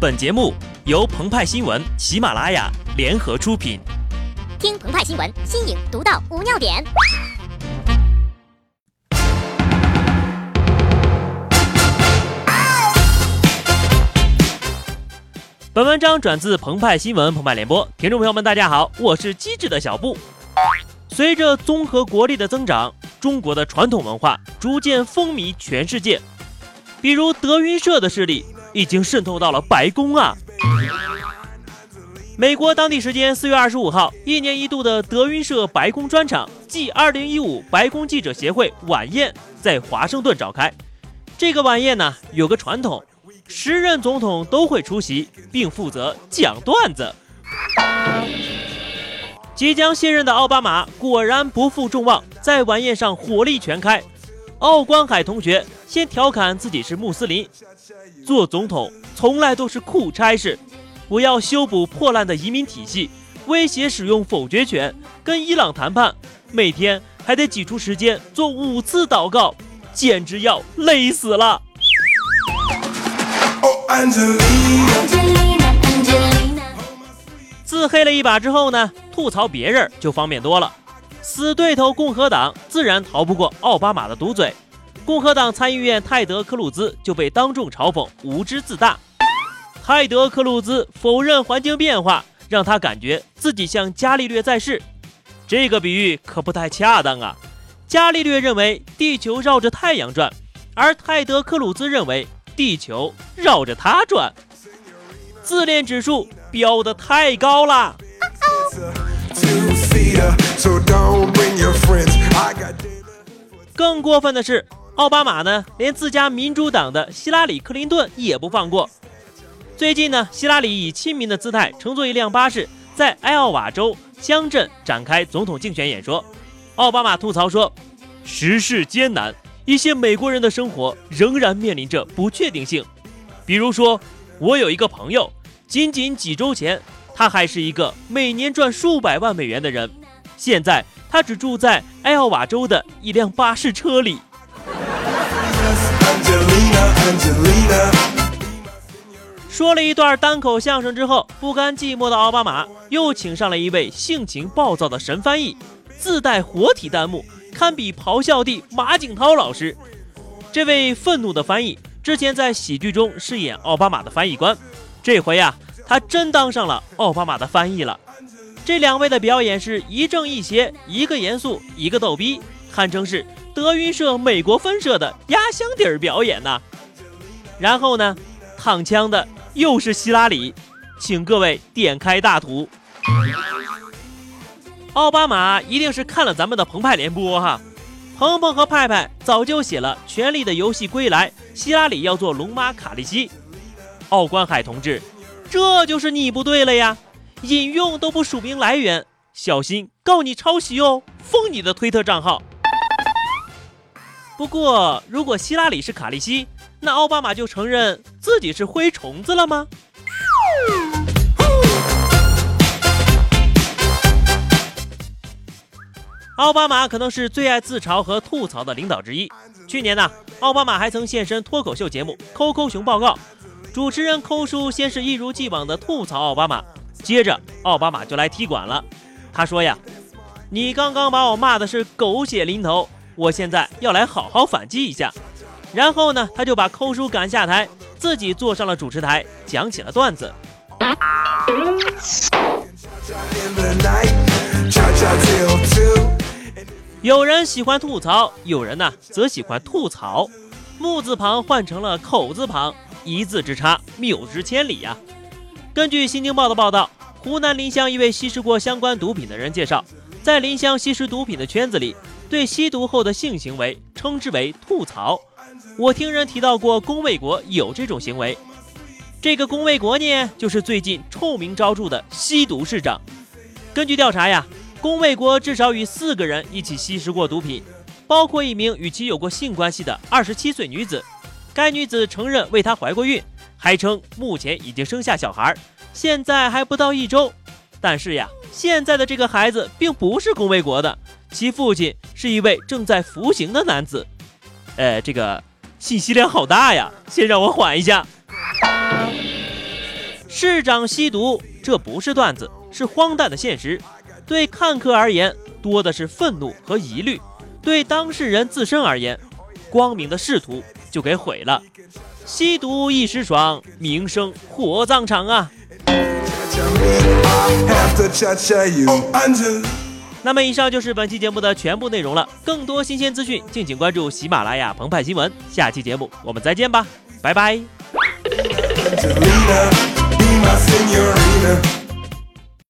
本节目由澎湃新闻、喜马拉雅联合出品。听澎湃新闻，新颖独到，无尿点。本文章转自澎湃新闻澎湃联播，听众朋友们，大家好，我是机智的小布。随着综合国力的增长，中国的传统文化逐渐风靡全世界，比如德云社的势力。已经渗透到了白宫啊！美国当地时间四月二十五号，一年一度的德云社白宫专场暨二零一五白宫记者协会晚宴在华盛顿召开。这个晚宴呢，有个传统，时任总统都会出席，并负责讲段子。即将卸任的奥巴马果然不负众望，在晚宴上火力全开。奥关海同学先调侃自己是穆斯林。做总统从来都是苦差事，我要修补破烂的移民体系，威胁使用否决权，跟伊朗谈判，每天还得挤出时间做五次祷告，简直要累死了。自黑了一把之后呢，吐槽别人就方便多了。死对头共和党自然逃不过奥巴马的毒嘴。共和党参议院泰德·克鲁兹就被当众嘲讽无知自大。泰德·克鲁兹否认环境变化，让他感觉自己像伽利略在世。这个比喻可不太恰当啊！伽利略认为地球绕着太阳转，而泰德·克鲁兹认为地球绕着他转。自恋指数飙得太高了。更过分的是。奥巴马呢，连自家民主党的希拉里·克林顿也不放过。最近呢，希拉里以亲民的姿态乘坐一辆巴士，在埃奥瓦州乡镇展开总统竞选演说。奥巴马吐槽说：“时事艰难，一些美国人的生活仍然面临着不确定性。比如说，我有一个朋友，仅仅几周前，他还是一个每年赚数百万美元的人，现在他只住在埃奥瓦州的一辆巴士车里。”说了一段单口相声之后，不甘寂寞的奥巴马又请上了一位性情暴躁的神翻译，自带活体弹幕，堪比咆哮帝马景涛老师。这位愤怒的翻译之前在喜剧中饰演奥巴马的翻译官，这回呀，他真当上了奥巴马的翻译了。这两位的表演是一正一邪，一个严肃，一个逗逼，堪称是。德云社美国分社的压箱底儿表演呢，然后呢，躺枪的又是希拉里，请各位点开大图。奥巴马一定是看了咱们的澎湃联播哈，鹏鹏和派派早就写了《权力的游戏》归来，希拉里要做龙妈卡利西。奥关海同志，这就是你不对了呀，引用都不署名来源，小心告你抄袭哦，封你的推特账号。不过，如果希拉里是卡利西，那奥巴马就承认自己是灰虫子了吗？奥巴马可能是最爱自嘲和吐槽的领导之一。去年呢，奥巴马还曾现身脱口秀节目《抠抠熊报告》，主持人抠叔先是一如既往的吐槽奥巴马，接着奥巴马就来踢馆了。他说呀：“你刚刚把我骂的是狗血淋头。”我现在要来好好反击一下，然后呢，他就把抠叔赶下台，自己坐上了主持台，讲起了段子。有人喜欢吐槽，有人呢则喜欢吐槽。木字旁换成了口字旁，一字之差，谬之千里呀。根据新京报的报道，湖南临湘一位吸食过相关毒品的人介绍，在临湘吸食毒品的圈子里。对吸毒后的性行为称之为吐槽。我听人提到过，龚卫国有这种行为。这个龚卫国呢，就是最近臭名昭著的吸毒市长。根据调查呀，龚卫国至少与四个人一起吸食过毒品，包括一名与其有过性关系的二十七岁女子。该女子承认为他怀过孕，还称目前已经生下小孩，现在还不到一周。但是呀，现在的这个孩子并不是龚卫国的。其父亲是一位正在服刑的男子，呃，这个信息量好大呀！先让我缓一下。市长吸毒，这不是段子，是荒诞的现实。对看客而言，多的是愤怒和疑虑；对当事人自身而言，光明的仕途就给毁了。吸毒一时爽，名声火葬场啊！那么以上就是本期节目的全部内容了。更多新鲜资讯，敬请关注喜马拉雅澎湃新闻。下期节目我们再见吧，拜拜。